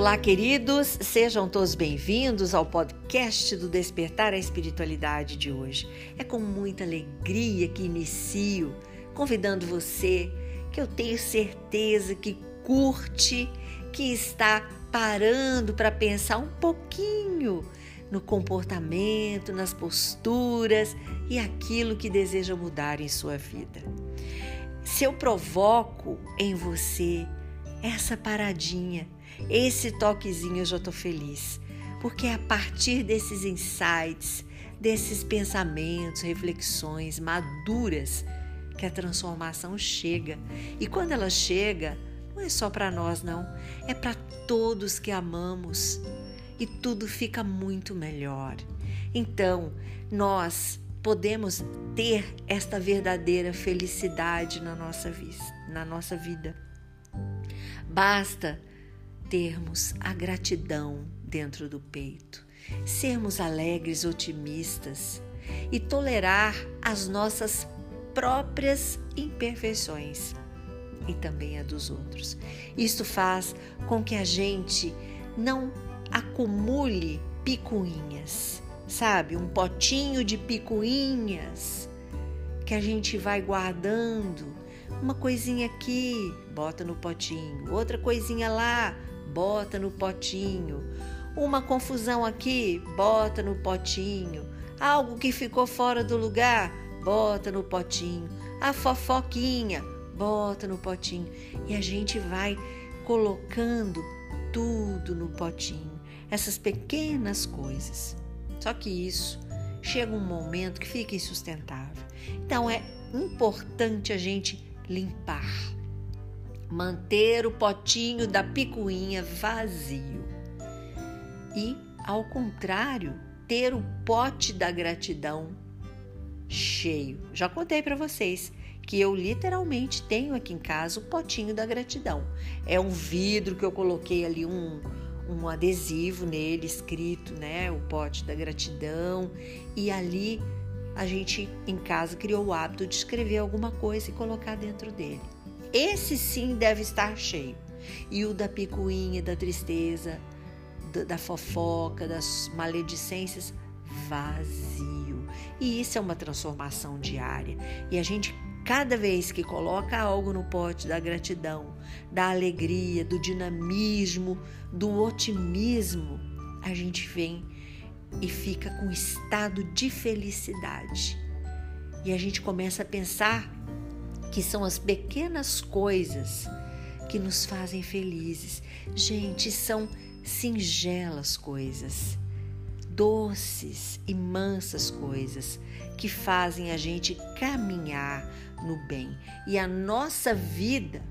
Olá, queridos, sejam todos bem-vindos ao podcast do Despertar a Espiritualidade de hoje. É com muita alegria que inicio, convidando você que eu tenho certeza que curte, que está parando para pensar um pouquinho no comportamento, nas posturas e aquilo que deseja mudar em sua vida. Se eu provoco em você essa paradinha, esse toquezinho, eu já estou feliz, porque é a partir desses insights, desses pensamentos, reflexões maduras que a transformação chega. E quando ela chega, não é só para nós, não, é para todos que amamos e tudo fica muito melhor. Então, nós podemos ter esta verdadeira felicidade na nossa, na nossa vida. Basta termos a gratidão dentro do peito, sermos alegres, otimistas e tolerar as nossas próprias imperfeições e também a dos outros. Isto faz com que a gente não acumule picuinhas, sabe? Um potinho de picuinhas que a gente vai guardando. Uma coisinha aqui, bota no potinho. Outra coisinha lá, bota no potinho. Uma confusão aqui, bota no potinho. Algo que ficou fora do lugar, bota no potinho. A fofoquinha, bota no potinho. E a gente vai colocando tudo no potinho. Essas pequenas coisas. Só que isso chega um momento que fica insustentável. Então é importante a gente limpar manter o potinho da picuinha vazio. E, ao contrário, ter o pote da gratidão cheio. Já contei para vocês que eu literalmente tenho aqui em casa o potinho da gratidão. É um vidro que eu coloquei ali um, um adesivo nele escrito, né, o pote da gratidão, e ali a gente em casa criou o hábito de escrever alguma coisa e colocar dentro dele. Esse sim deve estar cheio. E o da picuinha, da tristeza, da fofoca, das maledicências, vazio. E isso é uma transformação diária. E a gente, cada vez que coloca algo no pote da gratidão, da alegria, do dinamismo, do otimismo, a gente vem e fica com estado de felicidade. E a gente começa a pensar que são as pequenas coisas que nos fazem felizes. Gente, são singelas coisas, doces e mansas coisas que fazem a gente caminhar no bem e a nossa vida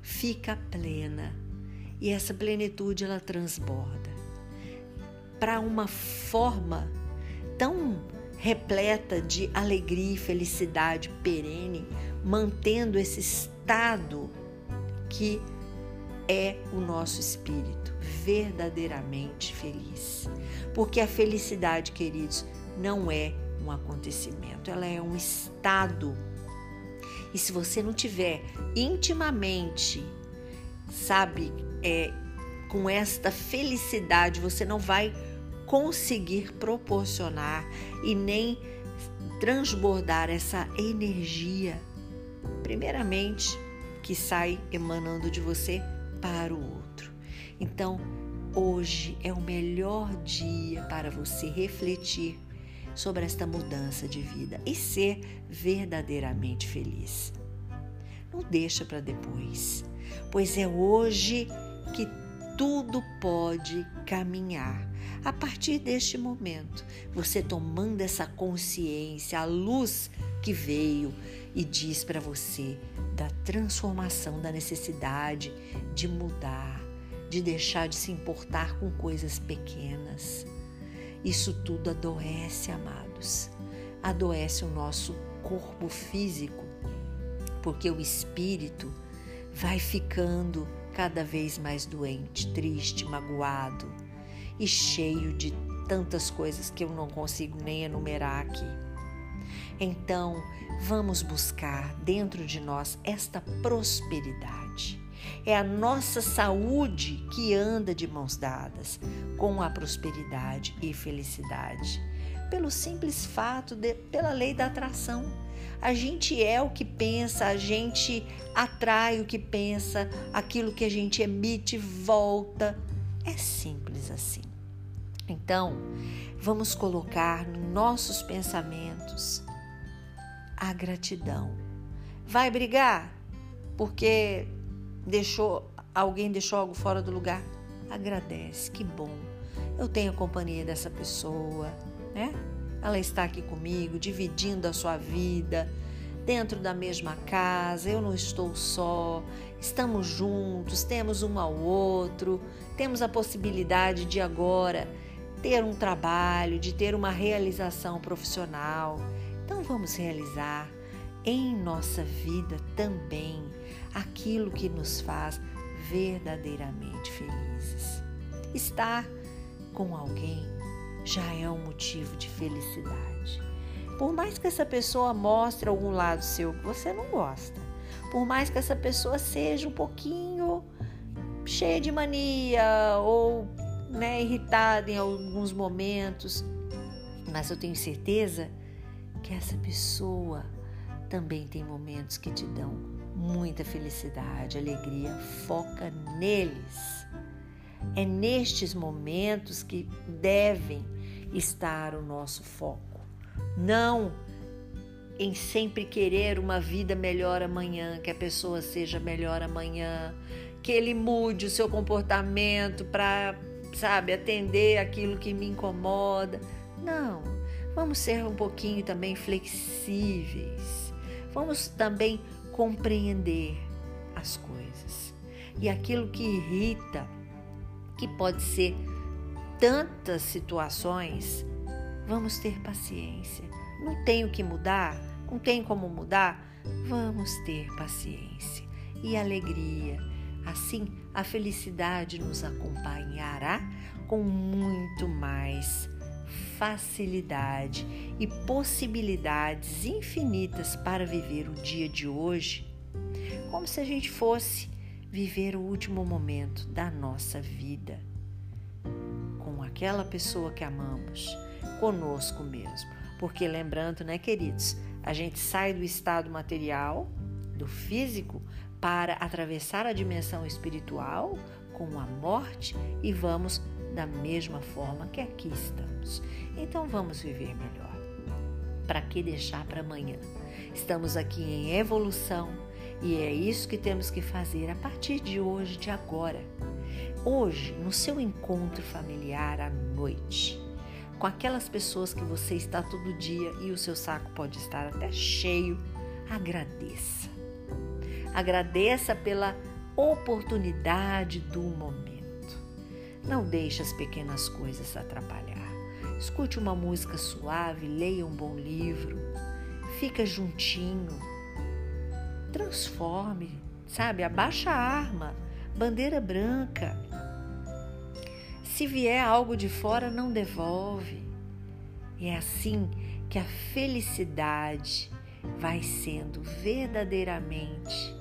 fica plena e essa plenitude ela transborda para uma forma tão repleta de alegria e felicidade perene, mantendo esse estado que é o nosso espírito verdadeiramente feliz. Porque a felicidade, queridos, não é um acontecimento, ela é um estado. E se você não tiver intimamente, sabe, é, com esta felicidade, você não vai conseguir proporcionar e nem transbordar essa energia, primeiramente, que sai emanando de você para o outro. Então, hoje é o melhor dia para você refletir sobre esta mudança de vida e ser verdadeiramente feliz. Não deixa para depois, pois é hoje que tudo pode caminhar. A partir deste momento, você tomando essa consciência, a luz que veio e diz para você da transformação, da necessidade de mudar, de deixar de se importar com coisas pequenas. Isso tudo adoece, amados. Adoece o nosso corpo físico, porque o espírito vai ficando cada vez mais doente, triste, magoado e cheio de tantas coisas que eu não consigo nem enumerar aqui. Então, vamos buscar dentro de nós esta prosperidade. É a nossa saúde que anda de mãos dadas com a prosperidade e felicidade, pelo simples fato de, pela lei da atração. A gente é o que pensa, a gente atrai o que pensa, aquilo que a gente emite volta. É simples assim. Então, vamos colocar nos nossos pensamentos a gratidão. Vai brigar porque deixou alguém deixou algo fora do lugar? Agradece, que bom. Eu tenho a companhia dessa pessoa, né? Ela está aqui comigo, dividindo a sua vida, dentro da mesma casa, eu não estou só, estamos juntos, temos um ao outro, temos a possibilidade de agora ter um trabalho, de ter uma realização profissional. Então vamos realizar em nossa vida também aquilo que nos faz verdadeiramente felizes. Estar com alguém já é um motivo de felicidade. Por mais que essa pessoa mostre algum lado seu que você não gosta, por mais que essa pessoa seja um pouquinho cheia de mania ou né, irritada em alguns momentos, mas eu tenho certeza que essa pessoa também tem momentos que te dão muita felicidade, alegria. Foca neles. É nestes momentos que devem estar o nosso foco. Não em sempre querer uma vida melhor amanhã, que a pessoa seja melhor amanhã, que ele mude o seu comportamento para, sabe, atender aquilo que me incomoda. Não, vamos ser um pouquinho também flexíveis. Vamos também compreender as coisas. E aquilo que irrita, que pode ser tantas situações, vamos ter paciência. Não tenho que mudar, não tem como mudar, vamos ter paciência e alegria. Assim, a felicidade nos acompanhará com muito mais facilidade e possibilidades infinitas para viver o dia de hoje, como se a gente fosse viver o último momento da nossa vida aquela pessoa que amamos, conosco mesmo. Porque lembrando, né, queridos, a gente sai do estado material, do físico, para atravessar a dimensão espiritual com a morte e vamos da mesma forma que aqui estamos. Então vamos viver melhor. Para que deixar para amanhã? Estamos aqui em evolução e é isso que temos que fazer a partir de hoje, de agora. Hoje, no seu encontro familiar à noite, com aquelas pessoas que você está todo dia e o seu saco pode estar até cheio, agradeça. Agradeça pela oportunidade do momento. Não deixe as pequenas coisas atrapalhar. Escute uma música suave, leia um bom livro, fica juntinho, transforme, sabe? Abaixa a arma, bandeira branca. Se vier algo de fora, não devolve. É assim que a felicidade vai sendo verdadeiramente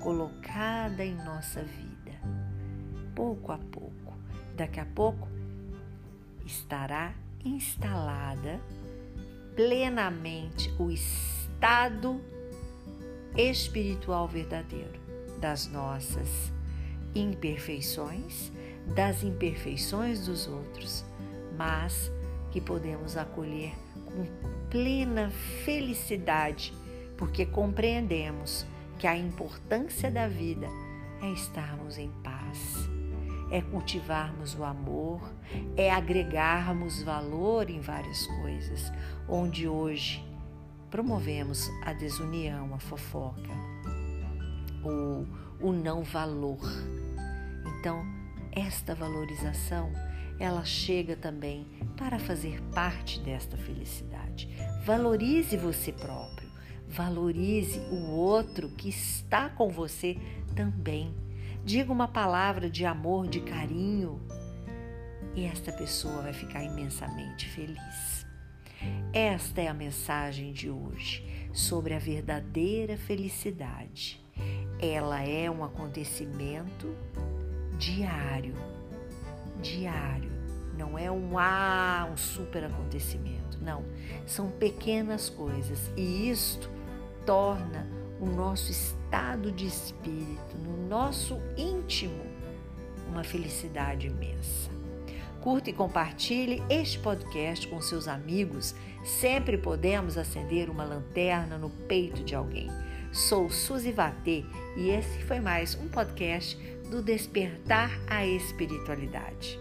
colocada em nossa vida, pouco a pouco daqui a pouco estará instalada plenamente o estado espiritual verdadeiro das nossas imperfeições, das imperfeições dos outros, mas que podemos acolher com plena felicidade, porque compreendemos que a importância da vida é estarmos em paz é cultivarmos o amor, é agregarmos valor em várias coisas, onde hoje promovemos a desunião, a fofoca, o, o não valor. Então, esta valorização, ela chega também para fazer parte desta felicidade. Valorize você próprio, valorize o outro que está com você também Diga uma palavra de amor, de carinho, e esta pessoa vai ficar imensamente feliz. Esta é a mensagem de hoje sobre a verdadeira felicidade. Ela é um acontecimento diário, diário. Não é um ah, um super acontecimento. Não, são pequenas coisas e isto torna o nosso estado de espírito, no nosso íntimo, uma felicidade imensa. Curta e compartilhe este podcast com seus amigos. Sempre podemos acender uma lanterna no peito de alguém. Sou Suzy Vatê e esse foi mais um podcast do Despertar a Espiritualidade.